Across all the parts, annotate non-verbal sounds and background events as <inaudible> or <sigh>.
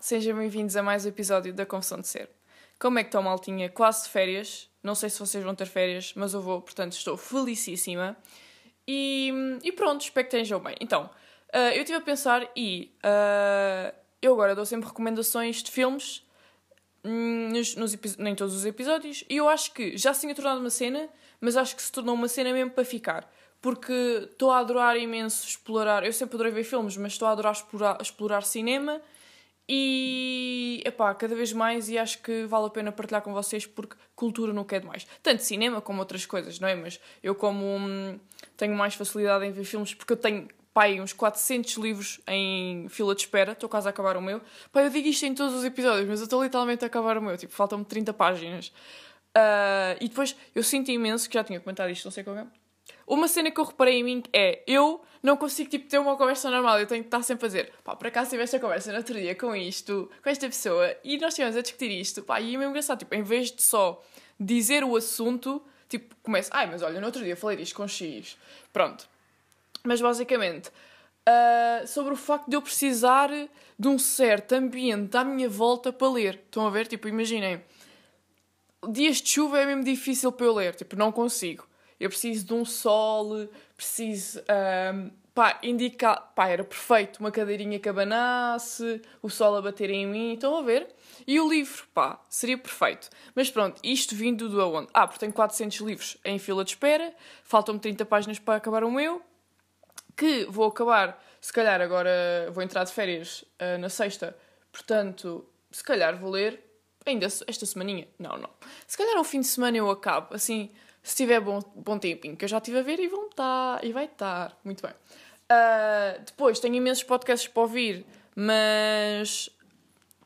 Sejam bem-vindos a mais um episódio da Confissão de Ser. Como é que estão, maltinha? Quase de férias. Não sei se vocês vão ter férias, mas eu vou, portanto estou felicíssima. E, e pronto, espero que estejam bem. Então, uh, eu estive a pensar e uh, eu agora dou sempre recomendações de filmes hum, nos, nos nem todos os episódios e eu acho que já se tinha tornado uma cena, mas acho que se tornou uma cena mesmo para ficar porque estou a adorar imenso explorar. Eu sempre adorei ver filmes, mas estou a adorar explorar, explorar cinema e epá, cada vez mais e acho que vale a pena partilhar com vocês porque cultura não quer demais. Tanto cinema como outras coisas, não é? Mas eu como hum, tenho mais facilidade em ver filmes porque eu tenho pai, uns 400 livros em fila de espera, estou quase a acabar o meu. Pai, eu digo isto em todos os episódios, mas eu estou literalmente a acabar o meu, tipo, faltam-me 30 páginas. Uh, e depois eu sinto imenso, que já tinha comentado isto, não sei como é uma cena que eu reparei em mim é eu não consigo tipo, ter uma conversa normal, eu tenho que estar sempre a dizer, pá, por acaso tive esta conversa no outro dia com isto, com esta pessoa, e nós estivemos a discutir isto, pá, e é mesmo engraçado, tipo, em vez de só dizer o assunto, tipo, começa, ai, mas olha, no outro dia falei disto com X, pronto. Mas basicamente, uh, sobre o facto de eu precisar de um certo ambiente à minha volta para ler, estão a ver? Tipo, imaginem, dias de chuva é mesmo difícil para eu ler, tipo, não consigo eu preciso de um sol, preciso. Um, pá, indicar. Pá, era perfeito, uma cadeirinha que abanasse, o sol a bater em mim, estão a ver? E o livro, pá, seria perfeito. Mas pronto, isto vindo do aonde? Ah, porque tenho 400 livros em fila de espera, faltam-me 30 páginas para acabar o meu, que vou acabar, se calhar agora vou entrar de férias uh, na sexta, portanto, se calhar vou ler ainda esta semaninha. Não, não. Se calhar um fim de semana eu acabo, assim se tiver bom, bom tempinho, que eu já estive a ver e vão estar, e vai estar. Muito bem. Uh, depois, tenho imensos podcasts para ouvir, mas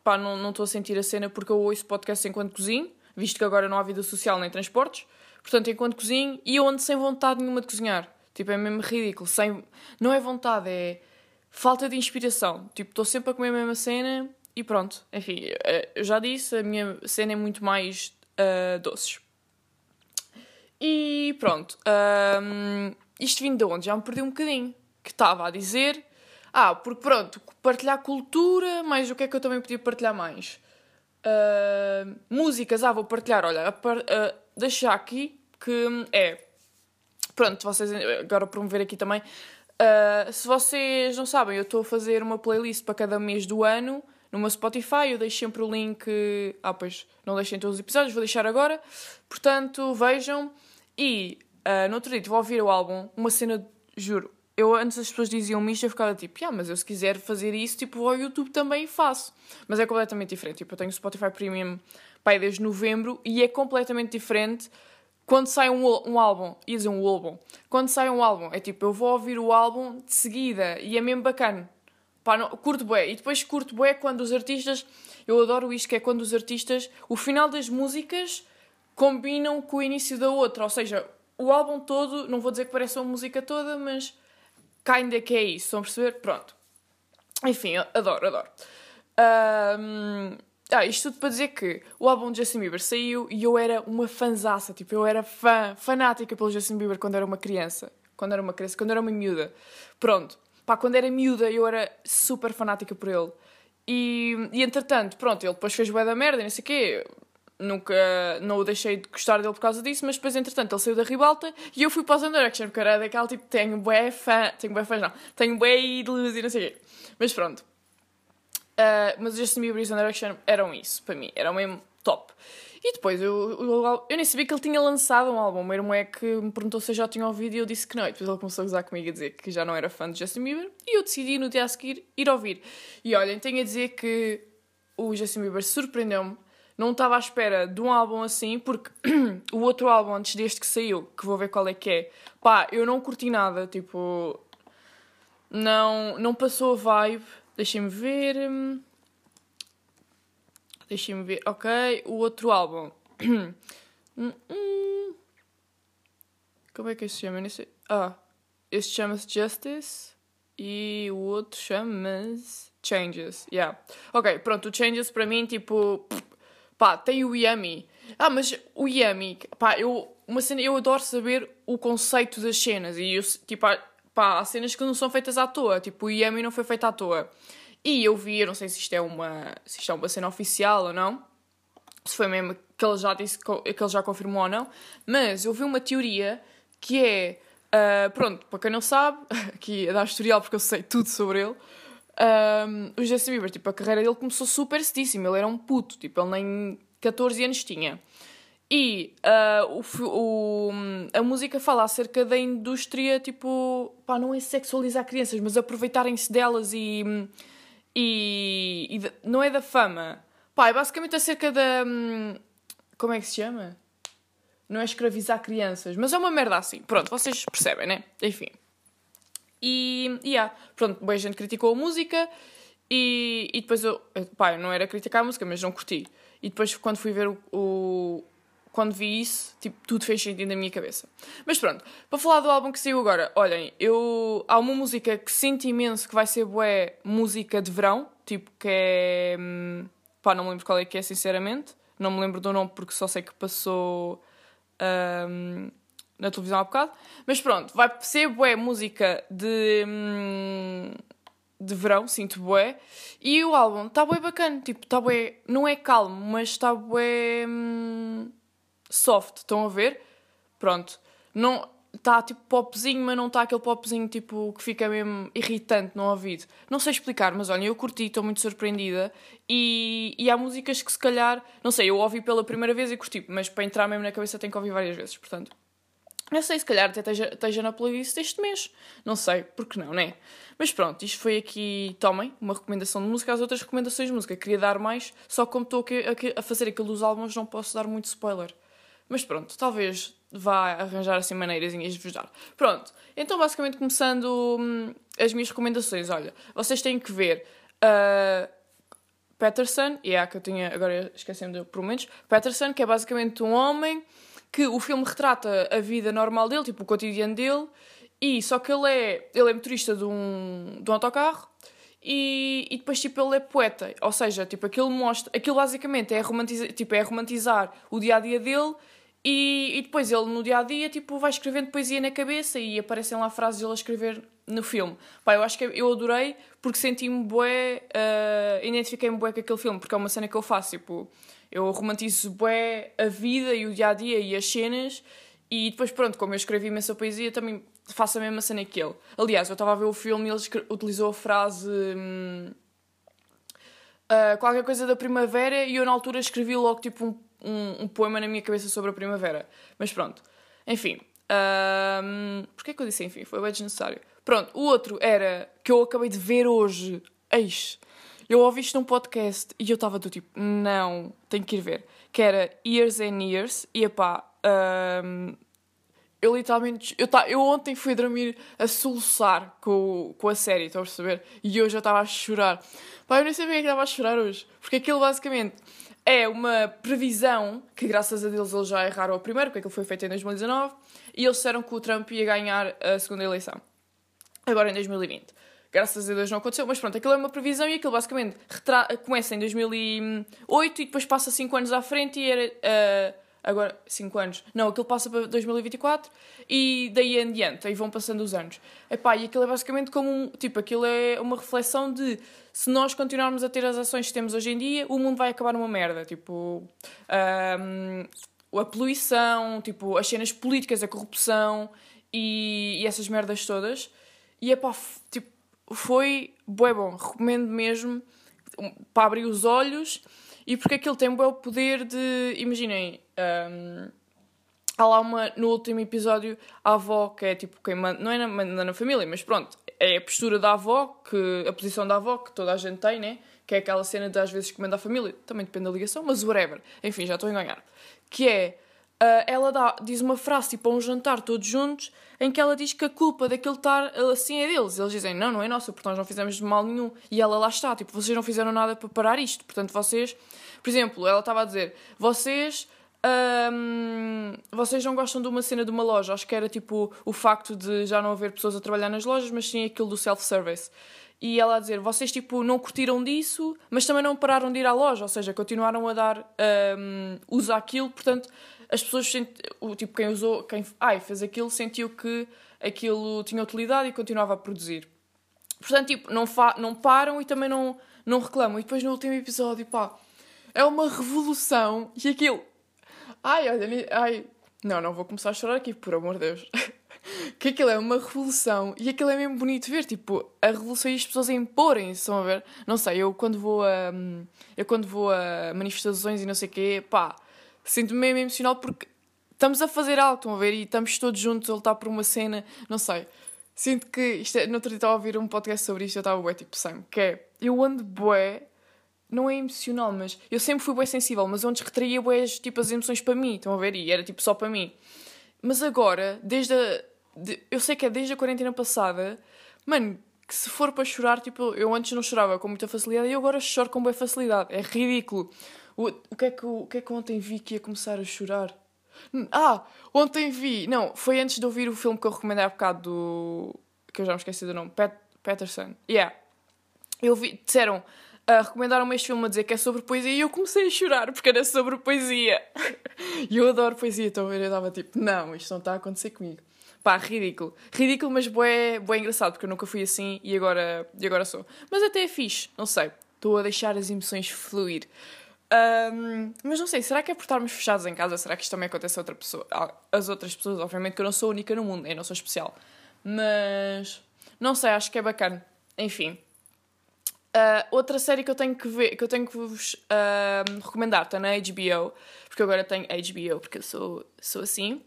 pá, não estou a sentir a cena porque eu ouço podcasts enquanto cozinho, visto que agora não há vida social nem transportes. Portanto, enquanto cozinho, e eu ando sem vontade nenhuma de cozinhar. Tipo, é mesmo ridículo. Sem... Não é vontade, é falta de inspiração. Tipo, estou sempre a comer a mesma cena e pronto. Enfim, eh, eu já disse, a minha cena é muito mais uh, doces. E pronto, um, isto vindo de onde? Já me perdi um bocadinho. Que estava a dizer. Ah, porque pronto, partilhar cultura, mas o que é que eu também podia partilhar mais? Uh, músicas, ah, vou partilhar, olha, uh, deixar aqui que é. Pronto, vocês agora promover aqui também. Uh, se vocês não sabem, eu estou a fazer uma playlist para cada mês do ano no meu Spotify. Eu deixo sempre o link. Ah, pois não deixem todos os episódios, vou deixar agora. Portanto, vejam. E uh, no outro dia a ouvir o álbum, uma cena, juro, eu antes as pessoas diziam-me isto, eu ficava tipo, ah, mas eu se quiser fazer isso, tipo, ao YouTube também faço. Mas é completamente diferente. Tipo, eu tenho Spotify Premium, pai, desde novembro, e é completamente diferente quando sai um, um álbum, ia dizer um álbum, quando sai um álbum, é tipo, eu vou ouvir o álbum de seguida, e é mesmo bacana. Pá, não, curto bué. E depois curto bué quando os artistas, eu adoro isto, que é quando os artistas, o final das músicas combinam com o início da outra. Ou seja, o álbum todo, não vou dizer que parece uma música toda, mas kinda que é isso. Estão a perceber? Pronto. Enfim, adoro, adoro. Um, ah, isto tudo para dizer que o álbum de Justin Bieber saiu e eu era uma fanzaça, tipo, eu era fã, fanática pelo Justin Bieber quando era uma criança. Quando era uma criança, quando era uma miúda. Pronto. Pá, quando era miúda eu era super fanática por ele. E, e entretanto, pronto, ele depois fez bué da merda e não sei o quê nunca não o deixei de gostar dele por causa disso, mas depois, entretanto, ele saiu da ribalta e eu fui para os Underaction, porque era daquela tipo, tenho bué fã, tenho bué fãs, não, tenho bué ídolos e não sei o quê. Mas pronto. Uh, mas o Justin Bieber e os Underaction eram isso, para mim, eram mesmo top. E depois, eu, eu, eu nem sabia que ele tinha lançado um álbum. O meu irmão é que me perguntou se eu já tinha ouvido e eu disse que não. E depois ele começou a gozar comigo a dizer que já não era fã de Justin Bieber. E eu decidi no dia a seguir ir ouvir. E olhem, tenho a dizer que o Justin Bieber surpreendeu-me não estava à espera de um álbum assim, porque <clears throat> o outro álbum antes deste que saiu, que vou ver qual é que é, pá, eu não curti nada, tipo. Não, não passou a vibe. Deixem-me ver. Deixem-me ver. Ok, o outro álbum. <clears throat> Como é que se chama? sei. Ah, este chama-se Justice e o outro chama-se Changes. Yeah. Ok, pronto, o Changes para mim, tipo. Pá, tem o Yummy. Ah, mas o Yummy, pá, eu, uma cena, eu adoro saber o conceito das cenas. E eu, tipo, pá, há cenas que não são feitas à toa. Tipo, o Yummy não foi feito à toa. E eu vi, eu não sei se isto é uma, se isto é uma cena oficial ou não, se foi mesmo que ele já disse que ele já confirmou ou não, mas eu vi uma teoria que é, uh, pronto, para quem não sabe, <laughs> aqui a dar historial porque eu sei tudo sobre ele, um, o Justin Bieber, tipo, a carreira dele começou super cedíssimo, ele era um puto, tipo, ele nem 14 anos tinha. E uh, o, o, a música fala acerca da indústria, tipo, pá, não é sexualizar crianças, mas aproveitarem-se delas e, e, e de, não é da fama. Pá, é basicamente acerca da. Como é que se chama? Não é escravizar crianças, mas é uma merda assim. Pronto, vocês percebem, né? Enfim. E, e yeah, pronto, bem, a gente criticou a música e, e depois eu. Pá, eu não era criticar a música, mas não curti. E depois, quando fui ver o, o quando vi isso, tipo, tudo fez sentido na minha cabeça. Mas pronto, para falar do álbum que saiu agora, olhem, eu há uma música que sinto imenso que vai ser bué música de verão, tipo que é hum, pá, não me lembro qual é que é sinceramente, não me lembro do nome porque só sei que passou hum, na televisão há bocado, mas pronto, vai ser bué música de hum, de verão, sinto bué, e o álbum está bué bacana, tipo, está bué, não é calmo, mas está bué hum, soft, estão a ver? Pronto. Não está tipo popzinho, mas não está aquele popzinho tipo que fica mesmo irritante no ouvido. Não sei explicar, mas olha, eu curti, estou muito surpreendida. E, e há músicas que se calhar, não sei, eu ouvi pela primeira vez e curti, mas para entrar mesmo na cabeça tenho que ouvir várias vezes, portanto. Não sei, se calhar até esteja, esteja na playlist deste mês. Não sei, porque não, né? Mas pronto, isto foi aqui, tomem, uma recomendação de música. As outras recomendações de música queria dar mais, só como estou a, a fazer aquilo dos álbuns, não posso dar muito spoiler. Mas pronto, talvez vá arranjar assim maneiras de vos dar. Pronto, então basicamente começando hum, as minhas recomendações. Olha, vocês têm que ver uh, Patterson, e é a que eu tinha, agora esquecendo por menos, Patterson, que é basicamente um homem que o filme retrata a vida normal dele, tipo o cotidiano dele, e só que ele é, ele é motorista de um, de um autocarro e, e depois tipo ele é poeta, ou seja, tipo aquilo mostra, aquilo basicamente é romantizar, tipo, é romantizar o dia a dia dele e, e, depois ele no dia a dia tipo, vai escrevendo poesia na cabeça e aparecem lá frases dele a escrever no filme. Pá, eu acho que eu adorei porque senti-me bué, uh, identifiquei-me bué com aquele filme, porque é uma cena que eu faço, tipo, eu romantizo bué a vida e o dia a dia e as cenas e depois pronto, como eu escrevi imensa poesia, também faço a mesma cena que ele. Aliás, eu estava a ver o filme e ele utilizou a frase. Hum, uh, qualquer coisa da primavera e eu na altura escrevi logo tipo um um, um poema na minha cabeça sobre a primavera. Mas pronto. Enfim. Um, Porquê é que eu disse enfim? Foi bem desnecessário. Pronto, o outro era que eu acabei de ver hoje. Eis. Eu ouvi isto num podcast e eu estava do tipo, não, tenho que ir ver. Que era Years and Years. E epá, um, eu literalmente. Eu, tá, eu ontem fui dormir a soluçar com, com a série, estão a perceber? E hoje eu estava a chorar. Pá, eu nem sabia que estava a chorar hoje. Porque aquilo basicamente é uma previsão que, graças a Deus, eles já erraram a primeira, porque aquilo foi feito em 2019, e eles disseram que o Trump ia ganhar a segunda eleição. Agora em 2020. Graças a Deus não aconteceu, mas pronto, aquilo é uma previsão e aquilo basicamente começa em 2008 e depois passa 5 anos à frente e era. Uh, agora 5 anos. Não, aquilo passa para 2024 e daí em diante, aí vão passando os anos. Epá, e aquilo é basicamente como um, tipo, aquilo é uma reflexão de se nós continuarmos a ter as ações que temos hoje em dia, o mundo vai acabar numa merda, tipo, um, a poluição, tipo, as cenas políticas, a corrupção e, e essas merdas todas. E epá, tipo, foi bué bom, recomendo mesmo para abrir os olhos e porque aquilo tem o poder de. Imaginem, um, há lá uma. No último episódio, a avó, que é tipo quem manda. Não é na, manda na família, mas pronto, é a postura da avó, que, a posição da avó que toda a gente tem, né? Que é aquela cena de às vezes que manda a família, também depende da ligação, mas whatever. Enfim, já estou a. Que é. Uh, ela dá, diz uma frase tipo a um jantar todos juntos em que ela diz que a culpa daquele estar assim é deles. Eles dizem, não, não é nossa, porque nós não fizemos mal nenhum. E ela lá está, tipo, vocês não fizeram nada para parar isto. Portanto, vocês, por exemplo, ela estava a dizer, vocês. Um, vocês não gostam de uma cena de uma loja, acho que era tipo o facto de já não haver pessoas a trabalhar nas lojas, mas sim aquilo do self-service. E ela a dizer, vocês tipo não curtiram disso, mas também não pararam de ir à loja, ou seja, continuaram a dar um, uso àquilo, portanto as pessoas, o tipo, quem usou, quem ai, fez aquilo, sentiu que aquilo tinha utilidade e continuava a produzir. Portanto, tipo, não, fa não param e também não, não reclamam. E depois no último episódio, pá, é uma revolução e aquilo. Ai, olha, ai. Não, não vou começar a chorar aqui, por amor de Deus. <laughs> que aquilo é uma revolução e aquilo é mesmo bonito ver, tipo, a revolução e as pessoas a imporem, estão a ver? Não sei, eu quando vou a. Eu quando vou a manifestações e não sei o quê, pá, sinto-me mesmo emocional porque estamos a fazer algo, estão a ver? E estamos todos juntos a lutar por uma cena, não sei. Sinto que isto é, no outro dia estava a ouvir um podcast sobre isto eu estava bué tipo Sam, que é, eu ando bué, não é emocional, mas eu sempre fui bué sensível, mas onde retraía bué tipo as emoções para mim, estão a ver? E era tipo só para mim. Mas agora, desde a, de, eu sei que é desde a quarentena passada, mano, que se for para chorar, tipo, eu antes não chorava com muita facilidade e eu agora choro com boa facilidade. É ridículo. O, o, que é que, o que é que ontem vi que ia começar a chorar? Ah, ontem vi. Não, foi antes de ouvir o filme que eu recomendei há bocado do. que eu já me esqueci do nome. Pat, Patterson. Yeah. Eu vi. Disseram. Uh, recomendaram-me este filme a dizer que é sobre poesia e eu comecei a chorar porque era sobre poesia. E eu adoro poesia, então eu estava tipo, não, isto não está a acontecer comigo. Pá, ridículo. Ridículo, mas bué, bué engraçado, porque eu nunca fui assim e agora, e agora sou. Mas até é fixe, não sei. Estou a deixar as emoções fluir. Um, mas não sei, será que é por estarmos fechados em casa? Será que isto também acontece a outra pessoa? As outras pessoas, obviamente que eu não sou única no mundo, eu não sou especial. Mas não sei, acho que é bacana. Enfim. Uh, outra série que eu tenho que ver, que eu tenho que vos uh, recomendar, está na HBO, porque agora tenho HBO, porque eu sou, sou assim.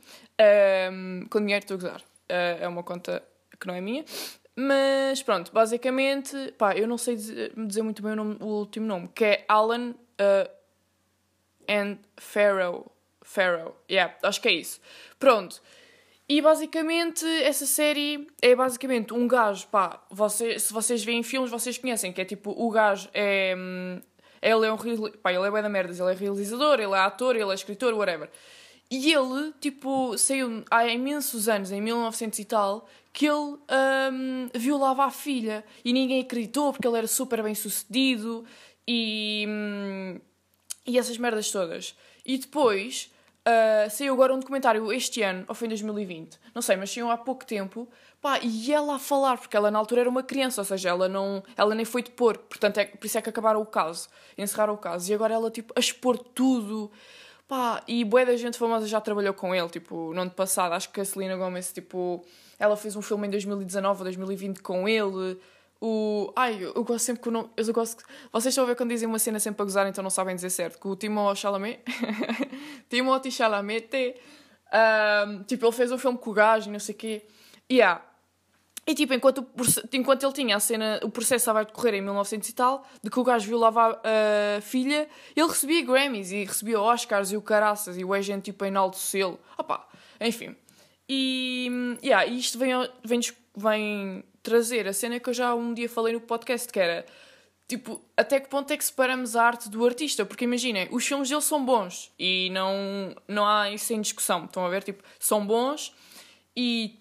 Um, com dinheiro estou a gozar. Uh, é uma conta que não é minha. Mas pronto, basicamente, pá, eu não sei dizer, dizer muito bem o, nome, o, último nome, que é Alan uh, and Pharaoh. Pharaoh, yeah, acho que é isso. Pronto. E basicamente essa série é basicamente um gajo, pá, você, se vocês veem filmes, vocês conhecem, que é tipo, o gajo é. Hum, ele é um. Pá, ele é bem da merda, ele é realizador, ele é ator, ele é escritor, whatever. E ele, tipo, saiu há imensos anos, em 1900 e tal, que ele um, violava a filha. E ninguém acreditou porque ele era super bem sucedido e. Um, e essas merdas todas. E depois. Uh, saiu agora um documentário este ano, ou foi em 2020, não sei, mas saiu há pouco tempo, pá, e ela a falar, porque ela na altura era uma criança, ou seja, ela não, ela nem foi depor, portanto, é, por isso é que acabaram o caso, encerraram o caso, e agora ela, tipo, a expor tudo, Pá, e bué da gente famosa já trabalhou com ele, tipo, no ano passado. Acho que a Selena Gomez, tipo, ela fez um filme em 2019 ou 2020 com ele. O... Ai, eu, gosto sempre que o nome... Eu gosto... Vocês estão a ver quando dizem uma cena sempre a gozar, então não sabem dizer certo. Que o Timo Chalamet... <laughs> Timothée Chalamet... Um, tipo, ele fez um filme com o gajo e não sei o quê. E yeah, e tipo, enquanto, enquanto ele tinha a cena, o processo estava a decorrer em 1900 e tal, de que o gajo violava a filha, ele recebia Grammys e recebia Oscars e o caraças e o agente tipo enaltecê-lo. Opá, enfim. E yeah, isto vem, vem, vem trazer a cena que eu já um dia falei no podcast, que era tipo, até que ponto é que separamos a arte do artista? Porque imaginem, os filmes dele são bons e não, não há isso em discussão. Estão a ver? Tipo, são bons e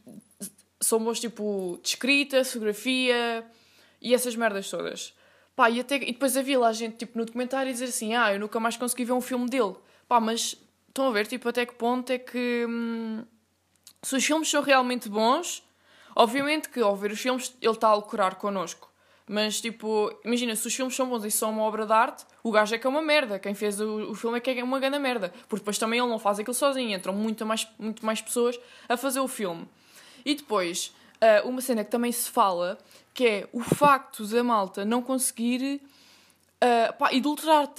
são bons tipo de escrita, fotografia e essas merdas todas. Pá, e, até, e depois havia lá gente tipo, no documentário dizer assim: Ah, eu nunca mais consegui ver um filme dele. Pá, mas estão a ver tipo, até que ponto é que hum, se os filmes são realmente bons, obviamente que ao ver os filmes ele está a lucrar connosco. Mas tipo, imagina, se os filmes são bons e são uma obra de arte, o gajo é que é uma merda. Quem fez o, o filme é que é uma grande merda. Porque depois também ele não faz aquilo sozinho, entram muito mais, muito mais pessoas a fazer o filme. E depois, uh, uma cena que também se fala, que é o facto da malta não conseguir uh, pá,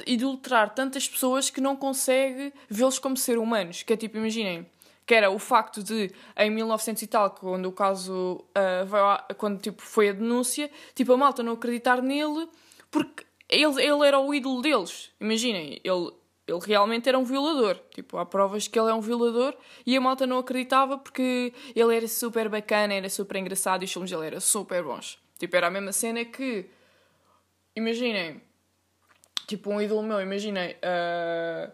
adulterar tantas pessoas que não consegue vê-los como ser humanos. Que é tipo, imaginem, que era o facto de, em 1900 e tal, quando o caso uh, veio quando tipo, foi a denúncia, tipo, a malta não acreditar nele porque ele, ele era o ídolo deles. Imaginem, ele ele realmente era um violador. Tipo, há provas que ele é um violador e a malta não acreditava porque ele era super bacana, era super engraçado e os filmes dele eram super bons. Tipo, era a mesma cena que. Imaginem. Tipo, um ídolo meu, imaginem. Uh...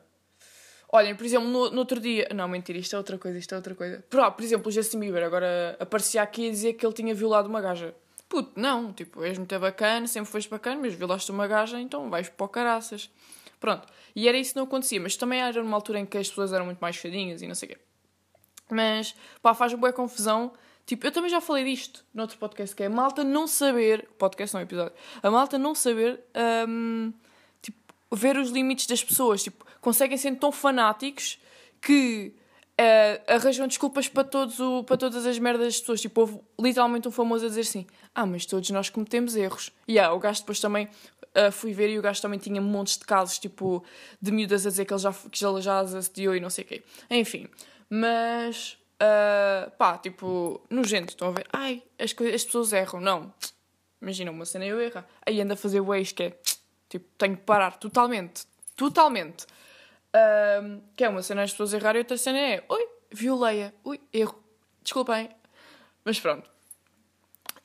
Olhem, por exemplo, no, no, outro dia. Não, mentira, isto é outra coisa, isto é outra coisa. Por, por exemplo, o Justin Bieber agora aparecia aqui a dizer que ele tinha violado uma gaja. Puto, não, tipo, és muito bacana, sempre foste bacana, mas violaste uma gaja, então vais para o caraças. Pronto. E era isso que não acontecia, mas também era numa altura em que as pessoas eram muito mais fadinhas e não sei o quê. Mas, pá, faz boa confusão, Tipo, eu também já falei disto noutro podcast, que é a malta não saber. Podcast não é episódio. A malta não saber. Um, tipo, ver os limites das pessoas. Tipo, conseguem ser tão fanáticos que uh, arranjam desculpas para, todos o, para todas as merdas das pessoas. Tipo, houve literalmente um famoso a dizer assim: Ah, mas todos nós cometemos erros. E yeah, o gajo depois também uh, fui ver e o gajo também tinha montes de casos, tipo, de miúdas a dizer que ele já, que ele já as assediou e não sei o quê. Enfim, mas. Uh, pá, tipo, nojento, estão a ver? Ai, as, as pessoas erram. Não. Imagina, uma cena eu erro. Aí anda a fazer ways que é. Tipo, tenho que parar totalmente. Totalmente. Uh, que é uma cena as pessoas errarem outra cena é. Oi, violei-a. Ui, erro. Desculpem. Mas pronto.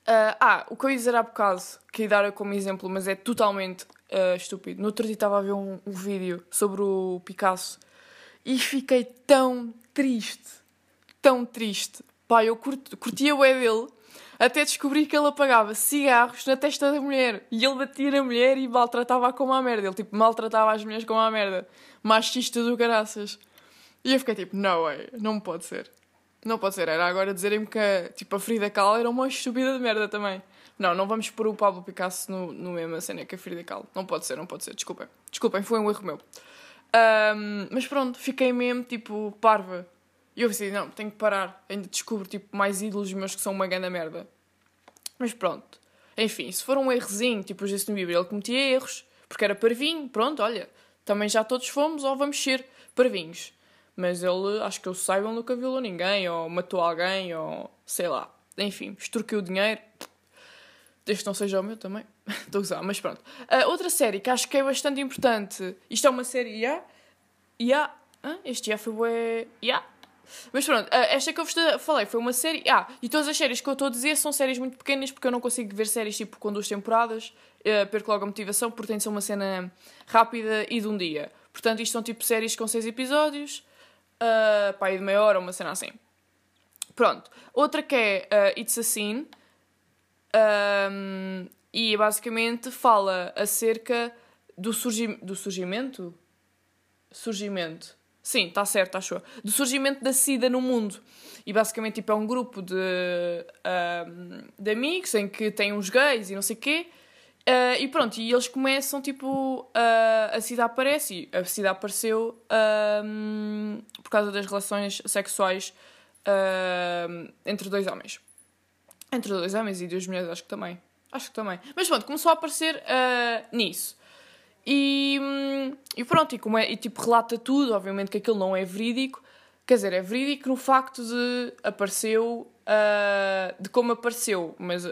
Uh, ah, o que eu ia dizer há bocado, que ia dar como exemplo, mas é totalmente uh, estúpido. No outro dia estava a ver um, um vídeo sobre o Picasso e fiquei tão triste, tão triste. Pá, eu curti, curtia o é dele até descobri que ele apagava cigarros na testa da mulher e ele batia na mulher e maltratava-a como a merda. Ele tipo maltratava as mulheres como a merda. Machista do caraças. E eu fiquei tipo, não, way, não pode ser. Não pode ser, era agora dizerem-me que tipo, a Frida Kahlo era uma estúpida de merda também. Não, não vamos pôr o Pablo Picasso no, no mesmo cena que a Frida Kahlo. Não pode ser, não pode ser. Desculpem. Desculpem, foi um erro meu. Um, mas pronto, fiquei mesmo tipo parva. E eu pensei, não, tenho que parar. Ainda descubro tipo mais ídolos meus que são uma grande merda. Mas pronto. Enfim, se for um errozinho, tipo o Justin Bieber, ele cometia erros, porque era parvinho, pronto, olha, também já todos fomos ou vamos ser parvinhos mas ele, acho que eu saiba, nunca violou ninguém, ou matou alguém, ou sei lá. Enfim, extorquiu o dinheiro. Desde que não seja o meu também. <laughs> Estou a usar, mas pronto. Uh, outra série que acho que é bastante importante. Isto é uma série, yeah? Yeah? Ah, este já foi bué... Yeah? Mas pronto, uh, esta que eu vos falei foi uma série... Ah, e todas as séries que eu estou a dizer são séries muito pequenas porque eu não consigo ver séries tipo com duas temporadas. Uh, perco logo a motivação porque tem de ser uma cena rápida e de um dia. Portanto, isto são tipo séries com seis episódios uh, pá, de meia hora, uma cena assim. Pronto. Outra que é uh, It's a Scene. Um, e basicamente fala acerca do, surgi do surgimento. Surgimento. Sim, está certo, achou. Do surgimento da SIDA no mundo. E basicamente tipo, é um grupo de, um, de amigos em que tem uns gays e não sei o quê. Uh, e pronto, e eles começam tipo. Uh, a SIDA aparece. E a SIDA apareceu uh, por causa das relações sexuais entre dois homens. Entre dois homens e duas mulheres, acho que também. Acho que também. Mas pronto, começou a aparecer nisso. E, e pronto, e, como é, e tipo relata tudo, obviamente que aquilo não é verídico. Quer dizer, é verídico no facto de apareceu uh, de como apareceu, mas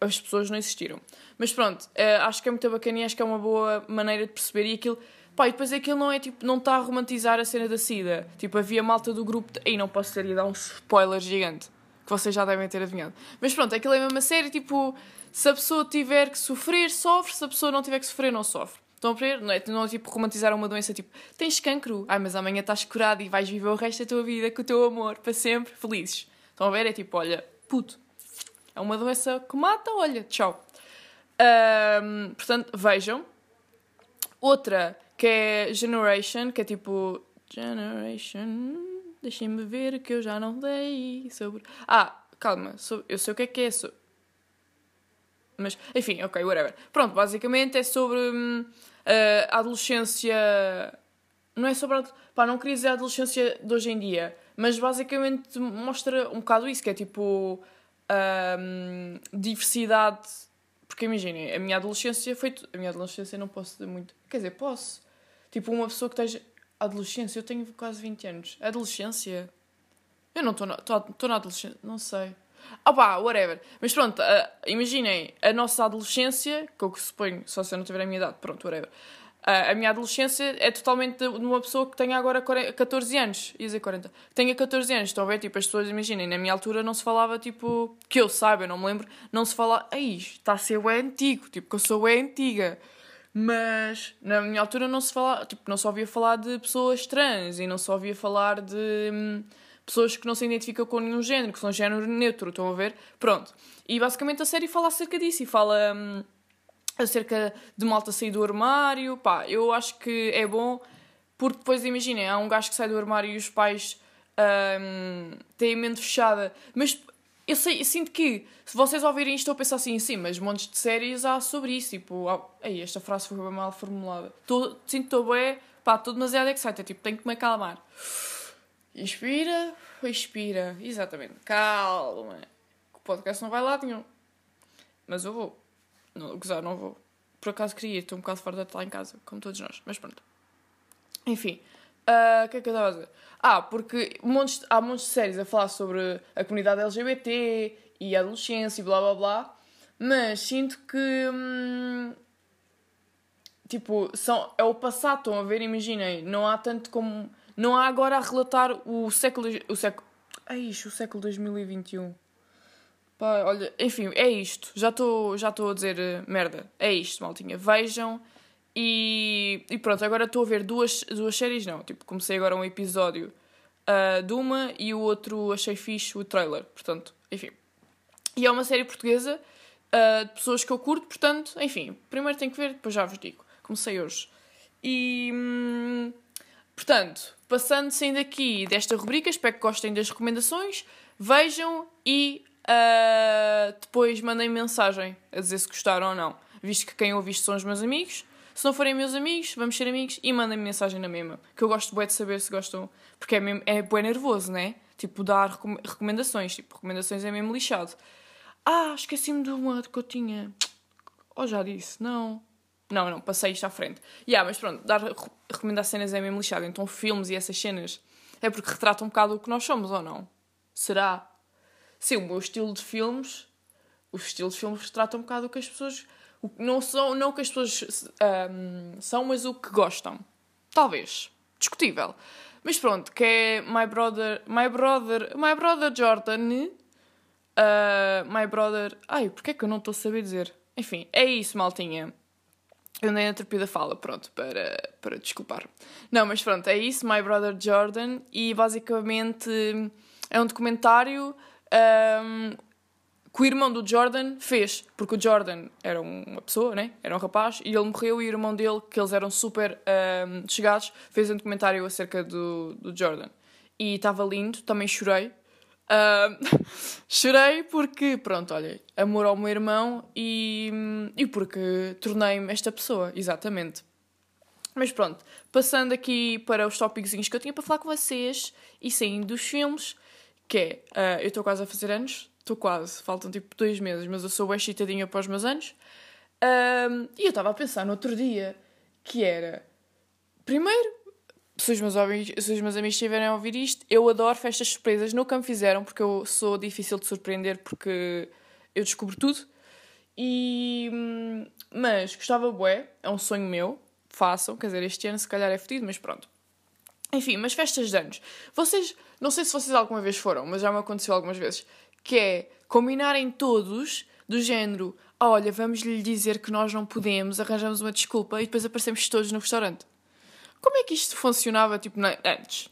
as pessoas não existiram. Mas pronto, uh, acho que é muito bacana e acho que é uma boa maneira de perceber. E aquilo, pá, e depois aquilo não é tipo, não está a romantizar a cena da SIDA. Tipo, havia malta do grupo. De... Não posso ter e dar um spoiler gigante que vocês já devem ter adivinhado. Mas pronto, aquilo é a mesma série, tipo, se a pessoa tiver que sofrer, sofre, se a pessoa não tiver que sofrer, não sofre. Estão a ver? Não é, não tipo romantizar uma doença tipo tens cancro, ai mas amanhã estás curado e vais viver o resto da tua vida com o teu amor para sempre, felizes. Estão a ver? É tipo, olha, puto, é uma doença que mata, olha, tchau. Um, portanto, vejam. Outra que é Generation, que é tipo. Generation. Deixem-me ver que eu já não dei sobre. Ah, calma, eu sei o que é que é. So... Mas, enfim, ok, whatever. Pronto, basicamente é sobre hum, a adolescência. Não é sobre. A... Pá, não queria dizer a adolescência de hoje em dia mas basicamente mostra um bocado isso, que é tipo um, diversidade. Porque imaginem, a minha adolescência foi. A minha adolescência não posso dizer muito. Quer dizer, posso. Tipo, uma pessoa que esteja. Adolescência, eu tenho quase 20 anos. Adolescência. Eu não estou na, na adolescência, não sei. Ah pá, whatever. Mas pronto, uh, imaginem, a nossa adolescência, que eu suponho, só se eu não tiver a minha idade, pronto, whatever a minha adolescência é totalmente de uma pessoa que tenha agora 14 anos, ia dizer 40, tenha 14 anos, estão a ver? Tipo, as pessoas imaginem, na minha altura não se falava, tipo, que eu saiba, não me lembro, não se falava, ai, está a ser o antigo, tipo, que eu sou é antiga. Mas na minha altura não se falava, tipo, não só ouvia falar de pessoas trans e não só ouvia falar de hum, pessoas que não se identificam com nenhum género, que são género neutro, estão a ver? Pronto. E basicamente a série fala acerca disso e fala. Hum, acerca de malta sair do armário. Pá, eu acho que é bom, porque depois imaginem, há um gajo que sai do armário e os pais um, têm a mente fechada. Mas eu, sei, eu sinto que se vocês ouvirem isto, eu pensar assim, sim, mas montes de séries há sobre isso. Tipo, ah, ei, esta frase foi bem mal formulada. Tô, sinto que estou bem, pá, estou demasiado excited. Tipo, tenho que me acalmar. Inspira, expira. Exatamente. Calma. O podcast não vai lá nenhum. Mas eu vou. Não, gozar, não vou. Por acaso queria, estou um bocado fora de estar em casa, como todos nós. Mas pronto. Enfim. Ah, o uh, que é que eu estava a dizer? Ah, porque montes, há montes de séries a falar sobre a comunidade LGBT e a adolescência e blá blá blá, mas sinto que. Hum, tipo, são, é o passado, estão a ver, imaginem, não há tanto como. Não há agora a relatar o século. O século. É isto, o século 2021. Pá, olha, enfim, é isto. Já estou já a dizer uh, merda. É isto, maltinha. Vejam e, e pronto, agora estou a ver duas, duas séries, não. Tipo, comecei agora um episódio uh, de uma e o outro achei fixe o trailer. Portanto, enfim. E é uma série portuguesa uh, de pessoas que eu curto, portanto, enfim. Primeiro tenho que ver, depois já vos digo. Comecei hoje. E. Hum, portanto, passando saindo aqui desta rubrica, espero que gostem das recomendações. Vejam e uh, depois mandem mensagem a dizer se gostaram ou não. Visto que quem ouve isto são os meus amigos. Se não forem meus amigos, vamos ser amigos e mandem-me mensagem na mesma. Que eu gosto bué de saber se gostam. Porque é, mesmo, é bué nervoso, né? Tipo, dar recomendações. Tipo, recomendações é mesmo lixado. Ah, esqueci-me de uma que eu tinha. Ou oh, já disse? Não. Não, não, passei isto à frente. Yeah, mas pronto, dar, recomendar cenas é mesmo lixado. Então, filmes e essas cenas é porque retratam um bocado o que nós somos, ou não? Será? Sim, o meu estilo de filmes. O estilo de filmes retrata um bocado o que as pessoas não são não o que as pessoas um, são, mas o que gostam. Talvez. Discutível. Mas pronto, que é My Brother. My Brother. My Brother Jordan. Uh, my Brother. Ai, porquê é que eu não estou a saber dizer? Enfim, é isso, maltinha. Eu andei na terapia da fala, pronto, para, para desculpar. Não, mas pronto, é isso, My Brother Jordan. E basicamente é um documentário. Um, que o irmão do Jordan fez, porque o Jordan era uma pessoa, né? era um rapaz, e ele morreu e o irmão dele, que eles eram super um, chegados, fez um documentário acerca do, do Jordan. E estava lindo, também chorei. Uh, <laughs> chorei porque, pronto, olha, amor ao meu irmão e, e porque tornei-me esta pessoa, exatamente. Mas pronto, passando aqui para os tópicos que eu tinha para falar com vocês e saindo dos filmes, que é, uh, eu estou quase a fazer anos, Estou quase, faltam tipo dois meses, mas eu sou bem chitadinha para os meus anos. Um, e eu estava a pensar no outro dia que era. Primeiro, se os, meus amigos, se os meus amigos estiverem a ouvir isto, eu adoro festas surpresas, nunca me fizeram porque eu sou difícil de surpreender porque eu descubro tudo. E, mas gostava bué, é um sonho meu, façam, quer dizer, este ano se calhar é fedido, mas pronto. Enfim, mas festas de anos. Vocês, não sei se vocês alguma vez foram, mas já me aconteceu algumas vezes que é combinarem todos do género, olha, vamos lhe dizer que nós não podemos, arranjamos uma desculpa e depois aparecemos todos no restaurante. Como é que isto funcionava, tipo, antes?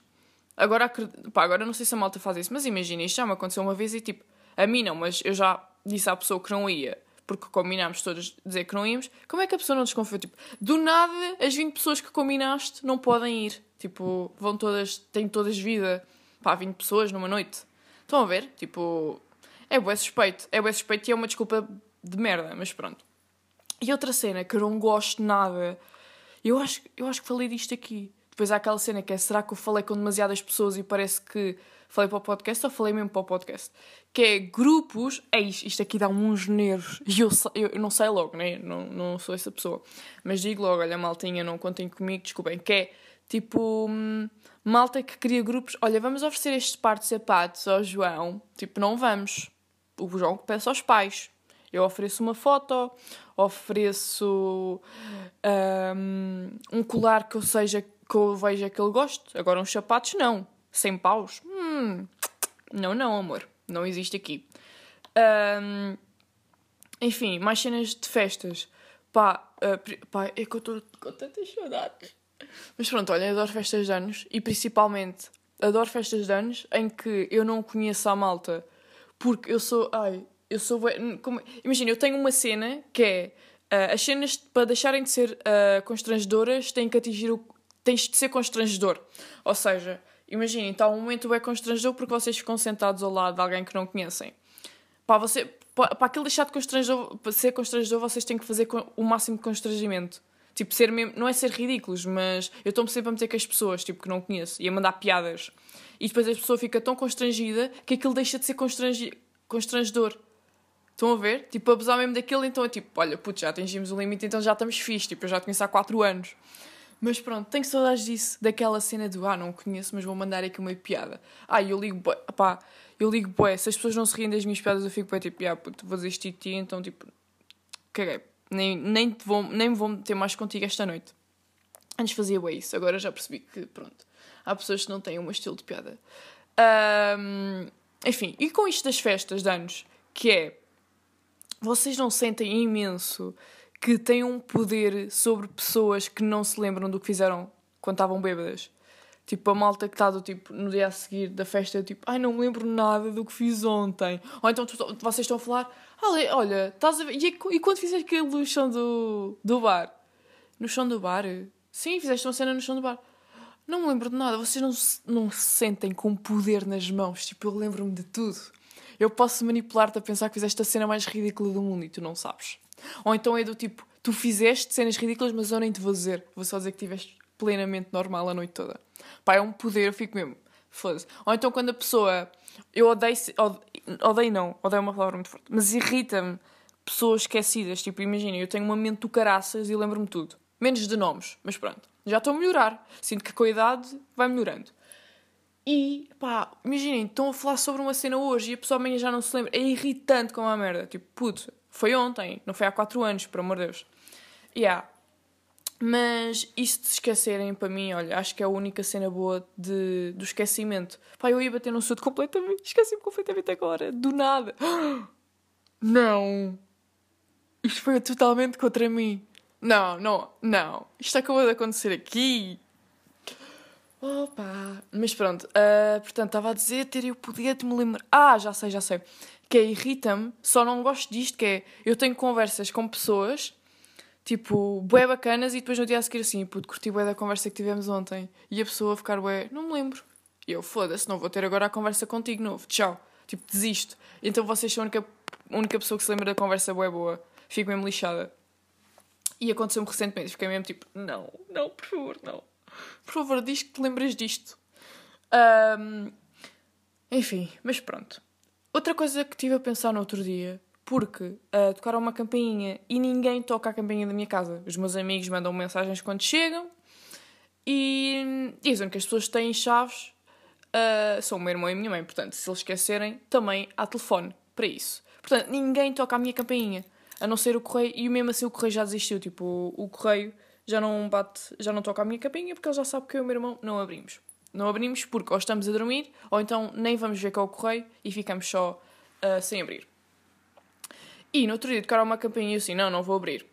Agora, pá, agora não sei se a malta faz isso, mas imagina, isto já me aconteceu uma vez e tipo, a mim não, mas eu já disse à pessoa que não ia, porque combinámos todos dizer que não íamos, como é que a pessoa não desconfiou? Tipo, do nada, as 20 pessoas que combinaste não podem ir. Tipo, vão todas, têm todas vida. Pá, 20 pessoas numa noite. Estão a ver? Tipo, é bué suspeito. É bué suspeito e é uma desculpa de merda, mas pronto. E outra cena que eu não gosto nada, eu acho, eu acho que falei disto aqui. Depois há aquela cena que é: será que eu falei com demasiadas pessoas e parece que falei para o podcast ou falei mesmo para o podcast? Que é grupos. É isto, aqui dá uns nervos. E eu, eu, eu, não sei logo, né? Não, não sou essa pessoa. Mas digo logo: olha, maltinha, não contem comigo, desculpem. Que é tipo. Hum, malta que cria grupos, olha, vamos oferecer este par de sapatos ao João. Tipo, não vamos. O João que peça aos pais. Eu ofereço uma foto, ofereço um, um, colar que eu seja que eu veja que ele goste. Agora uns sapatos não. Sem paus. Hum, não, não, amor. Não existe aqui. Um, enfim, mais cenas de festas. Pá, uh, pá é que eu estou com tantas saudades. Mas pronto, olha, adoro festas de anos e principalmente adoro festas de anos em que eu não conheço a malta porque eu sou. Ai, eu sou. Como, imagina, eu tenho uma cena que é. Uh, as cenas para deixarem de ser uh, constrangedoras têm que atingir o. tens de ser constrangedor. Ou seja, imaginem, está um momento é constrangedor porque vocês ficam sentados ao lado de alguém que não conhecem. Para, você, para, para aquilo deixar de constrangedor, para ser constrangedor, vocês têm que fazer o máximo de constrangimento. Tipo, ser mesmo, não é ser ridículos, mas eu estou-me sempre a meter com as pessoas, tipo, que não conheço, e a mandar piadas. E depois a pessoa fica tão constrangida que aquilo deixa de ser constrangedor. Estão a ver? Tipo, abusar mesmo daquilo, então é tipo, olha, putz, já atingimos o limite, então já estamos fixe. Tipo, eu já te conheço há 4 anos. Mas pronto, tenho saudades disso, daquela cena do, ah, não conheço, mas vou mandar aqui uma piada. Ah, eu ligo, pá, eu ligo, bué, se as pessoas não se riem das minhas piadas, eu fico, bué, tipo, ah, puto, vou desistir de ti, então, tipo, caguei. Nem, nem, vou, nem me vou meter mais contigo esta noite. Antes fazia bué isso, agora já percebi que, pronto, há pessoas que não têm o meu estilo de piada. Um, enfim, e com isto das festas de anos, que é, vocês não sentem imenso que têm um poder sobre pessoas que não se lembram do que fizeram quando estavam bêbadas. Tipo, a malta que está do tipo, no dia a seguir da festa, tipo, ai, não me lembro nada do que fiz ontem. Ou então vocês estão a falar, olha, olha estás a ver, e, e quando fizeste aquilo no chão do, do bar? No chão do bar? Sim, fizeste uma cena no chão do bar. Não me lembro de nada, vocês não, não se sentem com poder nas mãos, tipo, eu lembro-me de tudo. Eu posso manipular-te a pensar que fizeste a cena mais ridícula do mundo e tu não sabes. Ou então é do tipo, tu fizeste cenas ridículas, mas eu nem te vou dizer. Vou só dizer que estiveste plenamente normal a noite toda. Pá, é um poder, eu fico mesmo. Foda-se. Ou então quando a pessoa. Eu odeio. Odeio não, odeio uma palavra muito forte. Mas irrita-me pessoas esquecidas. Tipo, imagina, eu tenho uma mente do caraças e lembro-me tudo. Menos de nomes, mas pronto. Já estou a melhorar. Sinto que com a idade vai melhorando. E, pá, imaginem, estão a falar sobre uma cena hoje e a pessoa amanhã já não se lembra. É irritante como a merda. Tipo, puto, foi ontem, não foi há 4 anos, por amor de Deus. Yeah. Mas isso de esquecerem, para mim, olha, acho que é a única cena boa de, do esquecimento. Pá, eu ia bater no surdo completamente, esqueci-me completamente agora, do nada. <gasps> Não! Isto foi totalmente contra mim. Não, não, não. Isto acabou de acontecer aqui. Opa! Mas pronto, uh, portanto, estava a dizer ter o poder de me lembrar. Ah, já sei, já sei que é irrita-me, só não gosto disto, que é, eu tenho conversas com pessoas, tipo, bué bacanas, e depois no dia a seguir assim, puto, curti bué da conversa que tivemos ontem, e a pessoa ficar bué, não me lembro. E eu, foda-se, não vou ter agora a conversa contigo novo, tchau. Tipo, desisto. Então vocês são a única, a única pessoa que se lembra da conversa bué boa. Fico mesmo lixada. E aconteceu-me recentemente, fiquei mesmo tipo, não, não, por favor, não. Por favor, diz que te lembras disto. Um, enfim, mas pronto. Outra coisa que estive a pensar no outro dia, porque uh, tocaram uma campainha e ninguém toca a campainha da minha casa. Os meus amigos mandam mensagens quando chegam e dizem que as pessoas que têm chaves uh, são o meu irmão e a minha mãe. Portanto, se eles esquecerem, também há telefone para isso. Portanto, ninguém toca a minha campainha, a não ser o correio. E mesmo assim o correio já desistiu. Tipo, o, o correio já não bate, já não toca a minha campainha porque ele já sabe que eu e o meu irmão não abrimos. Não abrimos porque ou estamos a dormir, ou então nem vamos ver cá o correio e ficamos só uh, sem abrir. E no outro dia tocaram uma campainha e eu assim, não, não vou abrir.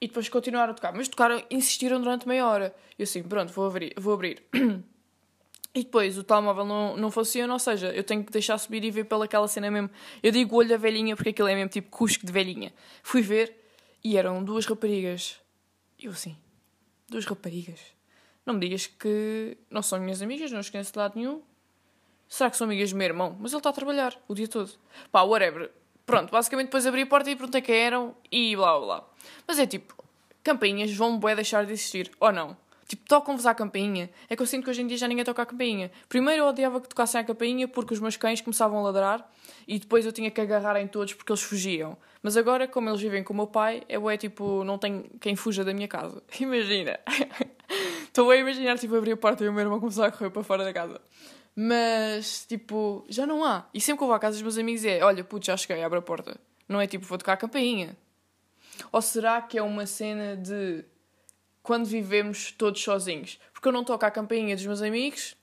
E depois continuaram a tocar. Mas tocaram, insistiram durante meia hora. E eu assim, pronto, vou abrir. Vou abrir. <clears throat> e depois o telemóvel não, não funciona, ou seja, eu tenho que deixar subir e ver pelaquela cena mesmo. Eu digo olho a velhinha porque aquilo é mesmo tipo cusco de velhinha. Fui ver e eram duas raparigas. Eu assim, duas raparigas? Não me digas que não são minhas amigas, não as conheço de lado nenhum. Será que são amigas do meu irmão? Mas ele está a trabalhar o dia todo. Pá, whatever. Pronto, basicamente depois abri a porta e perguntei quem eram e blá blá blá. Mas é tipo, campainhas vão bué deixar de existir, ou não? Tipo, tocam-vos à campainha. É que eu sinto que hoje em dia já ninguém toca a campainha. Primeiro eu odiava que tocassem a campainha porque os meus cães começavam a ladrar e depois eu tinha que agarrar em todos porque eles fugiam. Mas agora, como eles vivem com o meu pai, é bué tipo, não tem quem fuja da minha casa. <laughs> Imagina. Estou a imaginar, tipo, abrir a porta e o meu irmão começar a correr para fora da casa. Mas, tipo, já não há. E sempre que eu vou à casa dos meus amigos é: olha, puto, já cheguei, abre a porta. Não é tipo, vou tocar a campainha. Ou será que é uma cena de quando vivemos todos sozinhos? Porque eu não toco a campainha dos meus amigos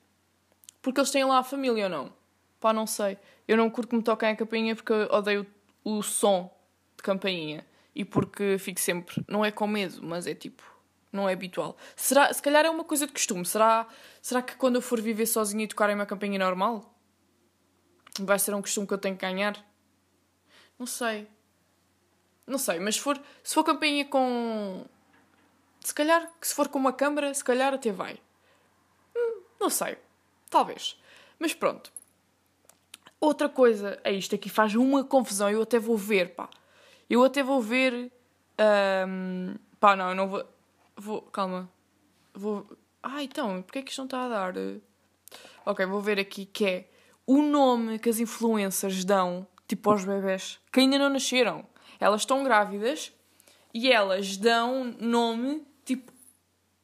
porque eles têm lá a família ou não? Pá, não sei. Eu não curto que me toquem a campainha porque eu odeio o som de campainha. E porque fico sempre, não é com medo, mas é tipo, não é habitual. Será, se calhar é uma coisa de costume. Será, será que quando eu for viver sozinha e tocar em uma campainha normal? Vai ser um costume que eu tenho que ganhar? Não sei. Não sei, mas se for, se for campainha com. Se calhar, se for com uma câmara, se calhar até vai. Hum, não sei. Talvez. Mas pronto. outra coisa, é isto aqui faz uma confusão, eu até vou ver, pá. Eu até vou ver. Um, pá, não, eu não vou. Vou. Calma. Vou. Ah, então, porque é que isto não está a dar? Ok, vou ver aqui que é o nome que as influencers dão, tipo aos bebés, que ainda não nasceram. Elas estão grávidas e elas dão nome,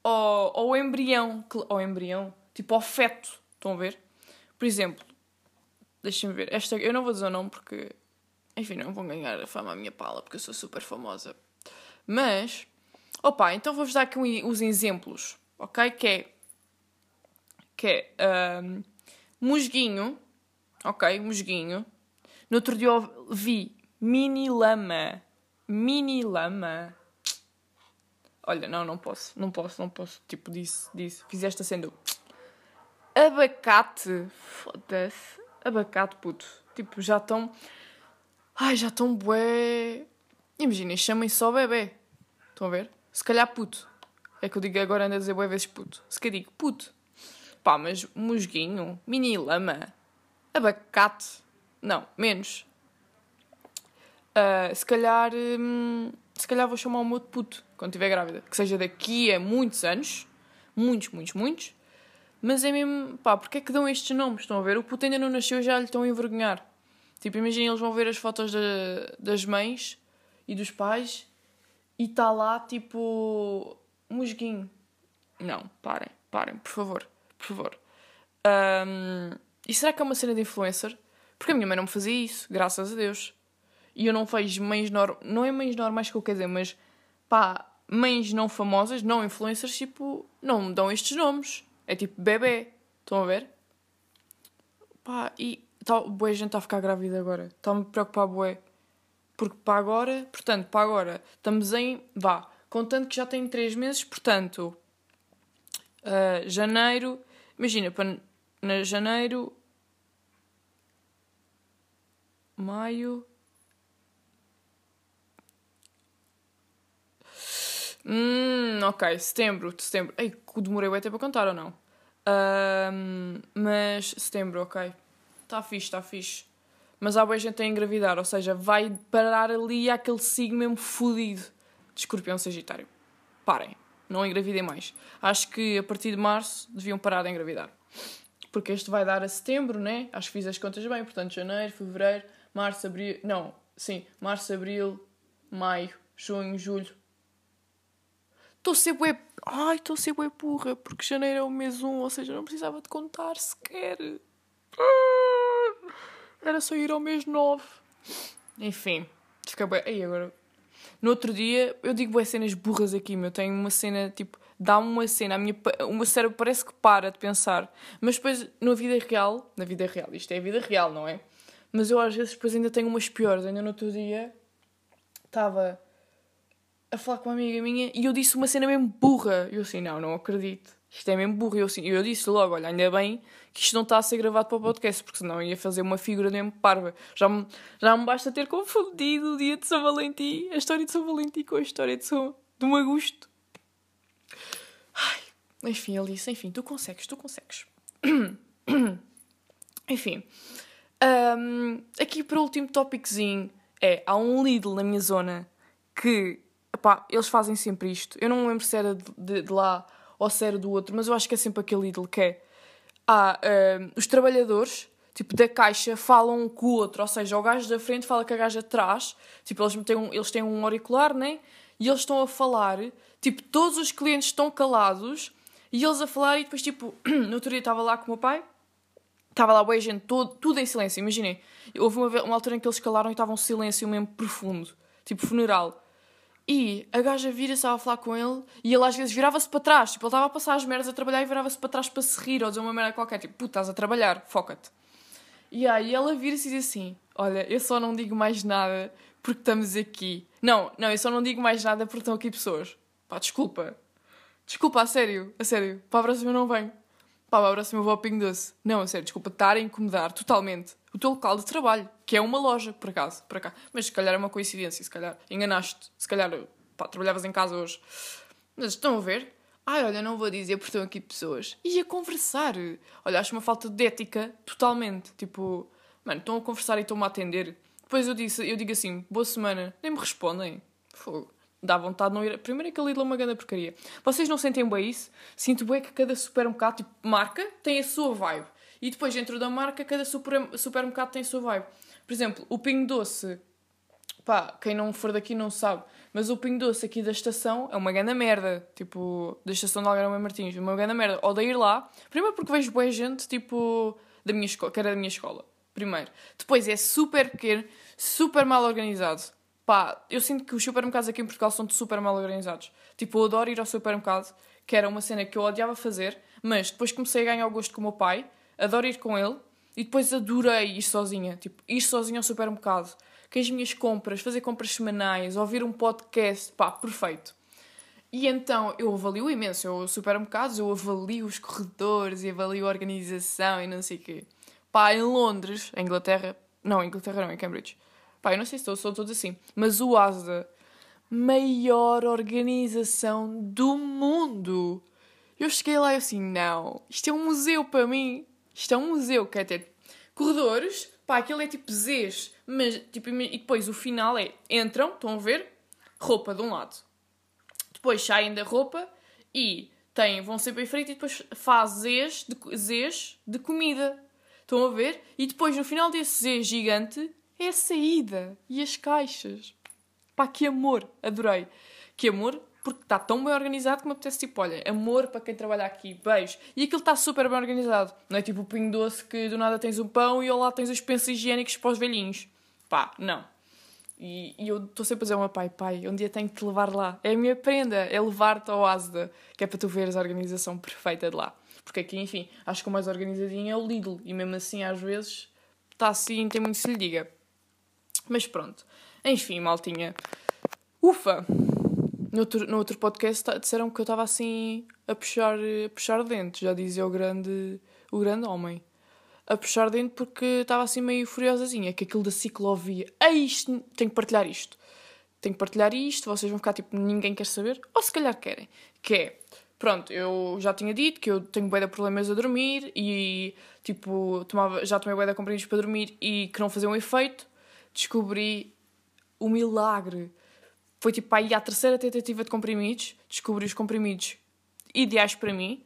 ao, ao embrião. Ao embrião? Tipo, ao feto. Estão a ver? Por exemplo, deixem-me ver. Esta, eu não vou dizer o nome porque, enfim, não vão ganhar a fama à minha pala porque eu sou super famosa. Mas, opa, então vou-vos dar aqui uns exemplos, ok? Que é, que é um, musguinho, ok? Musguinho. No outro dia vi mini lama. Mini lama. Olha, não, não posso, não posso, não posso. Tipo, disse, disse. Fizeste sendo <tsk> abacate. Foda-se. Abacate, puto. Tipo, já estão. Ai, já estão bué. Imaginem, chamem só bebê. Estão a ver? Se calhar puto. É que eu digo agora ando a dizer bué vezes puto. Se calhar digo puto. Pá, mas musguinho, mini lama, abacate. Não, menos. Uh, se calhar. Hum, se calhar vou chamar o meu de puto quando estiver grávida. Que seja daqui a muitos anos. Muitos, muitos, muitos. Mas é mesmo, pá, porque é que dão estes nomes? Estão a ver? O puto ainda não nasceu já lhe estão a envergonhar. Tipo, imaginem, eles vão ver as fotos de, das mães e dos pais e está lá, tipo, musguinho. Não, parem, parem, por favor, por favor. Um, e será que é uma cena de influencer? Porque a minha mãe não me fazia isso, graças a Deus. E eu não vejo mães normais, não é mães normais que eu quero dizer, mas pá, mães não famosas, não influencers, tipo, não me dão estes nomes. É tipo bebê. Estão a ver? Pá, e tá, boa gente está a ficar grávida agora. Está-me a preocupar, boé. Porque para agora, portanto, para agora, estamos em. Vá, contando que já tem 3 meses, portanto, uh, janeiro. Imagina, para na janeiro. Maio. Hum, ok, setembro, setembro. Ei, demorei até para contar ou não? Um, mas setembro, ok. Está fixe, está fixe. Mas há boa gente a engravidar, ou seja, vai parar ali aquele signo mesmo fodido de escorpião sagitário. Parem, não engravidem mais. Acho que a partir de março deviam parar de engravidar. Porque este vai dar a setembro, né? Acho que fiz as contas bem, portanto, janeiro, fevereiro, março, abril. Não, sim, março, abril, maio, junho, julho, Estou a ser bué... Ai, estou a ser bué burra, porque janeiro é o mês 1, ou seja, não precisava de contar sequer. Ah, era só ir ao mês 9. Enfim, fica bué... Aí agora... No outro dia, eu digo bué cenas burras aqui, meu. Tenho uma cena, tipo... Dá uma cena, a minha, o meu cérebro parece que para de pensar. Mas depois, na vida real... Na vida real, isto é a vida real, não é? Mas eu às vezes depois ainda tenho umas piores. Ainda no outro dia... Estava a falar com uma amiga minha e eu disse uma cena mesmo burra. Eu assim, não, não acredito. Isto é mesmo burro. Eu, assim, eu disse logo, olha, ainda bem que isto não está a ser gravado para o podcast, porque senão ia fazer uma figura mesmo parva. Já me, já me basta ter confundido o dia de São Valentim, a história de São Valentim com a história de São de um Augusto. Ai, enfim, Alice, enfim, tu consegues, tu consegues. <coughs> enfim. Um, aqui para o último tópicozinho é, há um Lidl na minha zona que Epá, eles fazem sempre isto. Eu não me lembro se era de, de, de, lá ou se era do outro, mas eu acho que é sempre aquele ídolo que é. Uh, os trabalhadores, tipo, da caixa, falam com o outro. Ou seja, o gajo da frente fala com a gaja de trás. Tipo, eles têm um, eles têm um auricular, né? E eles estão a falar. Tipo, todos os clientes estão calados. E eles a falar e depois, tipo, <clears throat> no outro dia estava lá com o meu pai. Estava lá boa gente, todo, tudo em silêncio. Imaginem, houve uma, uma altura em que eles calaram e estavam um silêncio mesmo profundo. Tipo, funeral. E a gaja vira-se a falar com ele e ele às vezes virava-se para trás. Tipo, ele estava a passar as merdas a trabalhar e virava-se para trás para se rir ou dizer uma merda qualquer. Tipo, puta, estás a trabalhar, foca-te. E aí ela vira-se e diz assim: Olha, eu só não digo mais nada porque estamos aqui. Não, não, eu só não digo mais nada porque estão aqui pessoas. Pá, desculpa. Desculpa, a sério, a sério. Para a próxima eu não venho. Pá, para a próxima eu vou ao Pingo Doce. Não, a sério, desculpa, estar a incomodar totalmente o teu local de trabalho, que é uma loja, por acaso, por cá. Mas se calhar é uma coincidência, se calhar enganaste, se calhar pá, trabalhavas em casa hoje. Mas estão a ver? Ai, olha, não vou dizer porque estão aqui pessoas. E a conversar. Olha, acho uma falta de ética totalmente. Tipo, Mano, estão a conversar e estão-me a atender. Depois eu, disse, eu digo assim, boa semana, nem me respondem. Fogo. Dá vontade de não ir. Primeiro é que ali é uma grande porcaria. Vocês não sentem bem isso? Sinto bem que cada supermercado, tipo, marca, tem a sua vibe. E depois, dentro da marca, cada super, supermercado tem a sua vibe. Por exemplo, o Pingo Doce. Pá, quem não for daqui não sabe. Mas o Pingo Doce aqui da estação é uma grande merda. Tipo, da estação de Algarve Martins. Uma grande merda. Odeio ir lá. Primeiro porque vejo boa gente, tipo, da minha escola, que era da minha escola. Primeiro. Depois é super pequeno, super mal organizado. Pá, eu sinto que os supermercados aqui em Portugal são super mal organizados. Tipo, eu adoro ir ao supermercado, que era uma cena que eu odiava fazer, mas depois comecei a ganhar o gosto com o meu pai, adoro ir com ele, e depois adorei ir sozinha. Tipo, ir sozinha ao supermercado, com as minhas compras, fazer compras semanais, ouvir um podcast, pá, perfeito. E então eu avalio imenso eu supermercados, eu avalio os corredores e avalio a organização e não sei o quê. Pá, em Londres, em Inglaterra, não, em Inglaterra não, em Cambridge Pá, eu não sei se são todos assim, mas o ASDA, maior organização do mundo. Eu cheguei lá e assim, não, isto é um museu para mim. Isto é um museu, quer ter corredores, pá, aquilo é tipo Zs, mas tipo, e depois o final é, entram, estão a ver, roupa de um lado. Depois saem da roupa e têm, vão ser bem feitos e depois fazem de, Zs de comida. Estão a ver? E depois no final desse Z gigante é a saída e as caixas. Pá, que amor! Adorei. Que amor, porque está tão bem organizado que me apetece tipo, olha, amor para quem trabalha aqui, beijo. E aquilo está super bem organizado. Não é tipo o pinho doce que do nada tens um pão e lá tens os pensos higiênicos para os velhinhos. Pá, não. E, e eu estou sempre a dizer ao meu pai, pai, um dia tenho que te levar lá. É a minha prenda, é levar-te ao Asda, que é para tu veres a organização perfeita de lá. Porque aqui, enfim, acho que o mais organizadinho é o Lidl. E mesmo assim, às vezes, está assim, tem muito se lhe diga. Mas pronto. Enfim, maltinha. Ufa! No outro, no outro podcast disseram que eu estava assim a puxar, a puxar dentes, já dizia o grande, o grande homem. A puxar dentro porque estava assim meio furiosazinha, que aquilo da ciclovia. É isto, tenho que partilhar isto. Tenho que partilhar isto, vocês vão ficar tipo, ninguém quer saber, ou se calhar querem. Que é, pronto, eu já tinha dito que eu tenho bué de problemas a dormir e tipo, tomava, já tomei bué de comprimidos para dormir e que não faziam um efeito descobri o milagre. Foi tipo aí a terceira tentativa de comprimidos, descobri os comprimidos ideais para mim.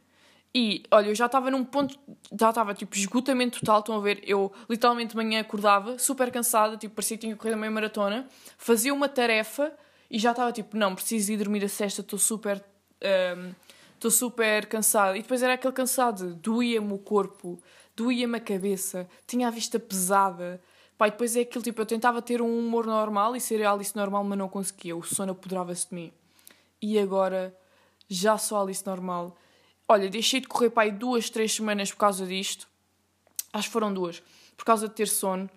E olha, eu já estava num ponto, já estava tipo esgotamento total. Estão a ver? Eu literalmente de manhã acordava, super cansada, tipo parecia que tinha corrido a meia maratona, fazia uma tarefa e já estava tipo, não, preciso ir dormir a sexta, estou super. Estou um, super cansada. E depois era aquele cansado, doía-me o corpo, doía-me a cabeça, tinha a vista pesada, E depois é aquilo, tipo, eu tentava ter um humor normal e ser a Alice normal, mas não conseguia. O sono apoderava-se de mim. E agora, já sou a Alice normal. Olha, deixei de correr, pá, duas, três semanas por causa disto. Acho que foram duas. Por causa de ter sono.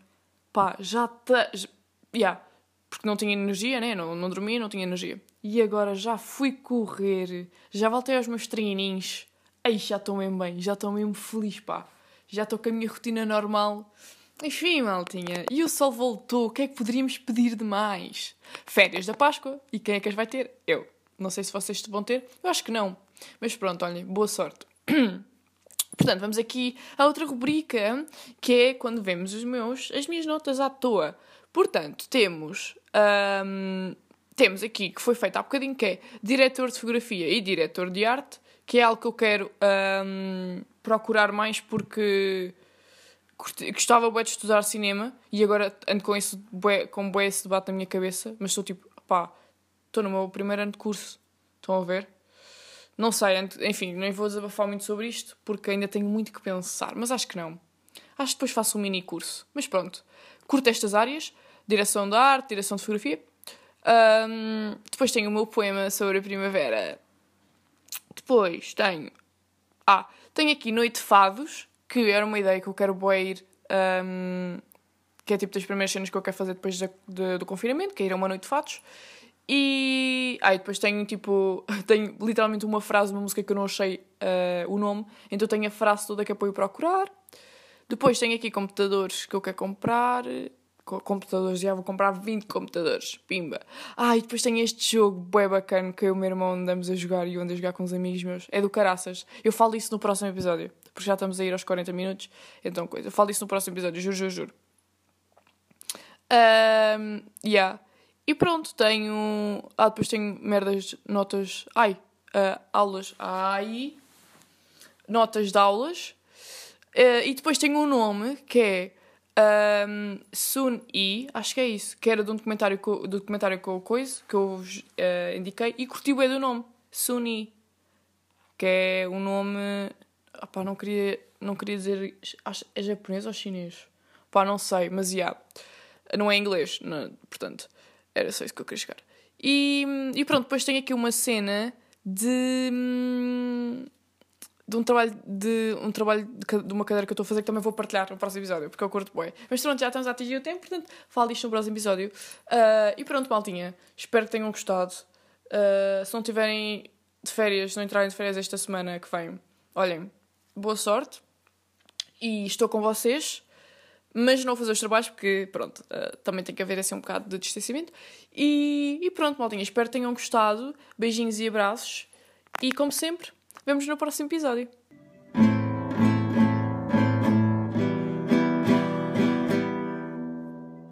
Pá, já está... Já... Yeah. Porque não tinha energia, né? Não, não dormia, não tinha energia. E agora já fui correr. Já voltei aos meus treininhos. Ai, já estou mesmo bem. Já estou mesmo feliz, pá. Já estou com a minha rotina normal. Enfim, maltinha, e o sol voltou, o que é que poderíamos pedir de mais? Férias da Páscoa, e quem é que as vai ter? Eu. Não sei se vocês vão ter, eu acho que não. Mas pronto, olhem, boa sorte. <clears throat> Portanto, vamos aqui a outra rubrica, que é quando vemos os meus, as minhas notas à toa. Portanto, temos, hum, temos aqui, que foi feito há bocadinho, que é diretor de fotografia e diretor de arte, que é algo que eu quero hum, procurar mais porque gostava bué de estudar cinema e agora ando com, isso, bué, com bué esse debate na minha cabeça, mas estou tipo, pá, estou no meu primeiro ano de curso, estão a ver? Não sei, enfim, nem vou desabafar muito sobre isto porque ainda tenho muito que pensar, mas acho que não. Acho que depois faço um mini curso. Mas pronto, curto estas áreas, direção de arte, direção de fotografia. Um, depois tenho o meu poema sobre a primavera. Depois tenho. Ah, tenho aqui Noite Fados, que era uma ideia que eu quero boa ir, um, que é tipo das primeiras cenas que eu quero fazer depois de, de, do confinamento, que é ir a uma noite de fatos. E aí ah, depois tenho tipo, <laughs> tenho literalmente uma frase, uma música que eu não achei uh, o nome, então tenho a frase toda que apoio procurar. Depois tenho aqui computadores que eu quero comprar, computadores, já vou comprar 20 computadores, pimba. Ah, e depois tenho este jogo bem bacana que eu e o meu irmão andamos a jogar e eu ando a jogar com uns amigos meus. É do caraças. Eu falo isso no próximo episódio porque já estamos a ir aos 40 minutos. Então, coisa. Eu falo isso no próximo episódio, juro, juro, juro. Um, yeah. E pronto, tenho. Ah, depois tenho merdas, notas. Ai, uh, aulas. Ai. Notas de aulas. Uh, e depois tenho um nome que é um, Sun E, acho que é isso, que era de um documentário, do documentário com o Coisa, que eu uh, indiquei, e curti o do nome, Sun E, que é um nome. Opá, não queria, não queria dizer. Acho, é japonês ou chinês? Pá, não sei, mas já. Yeah, não é inglês, não, portanto, era só isso que eu queria chegar. E, e pronto, depois tenho aqui uma cena de. Hum, de um trabalho de um trabalho de, uma cadeira que eu estou a fazer que também vou partilhar no próximo episódio, porque eu curto bem. Mas pronto, já estamos a atingir o tempo, portanto, falo disto no próximo episódio. Uh, e pronto, maltinha. Espero que tenham gostado. Uh, se não tiverem de férias, não entrarem de férias esta semana que vem, olhem, boa sorte. E estou com vocês. Mas não fazer os trabalhos porque, pronto, uh, também tem que haver assim um bocado de distanciamento. E, e pronto, maltinha. Espero que tenham gostado. Beijinhos e abraços. E como sempre, Vemos no próximo episódio.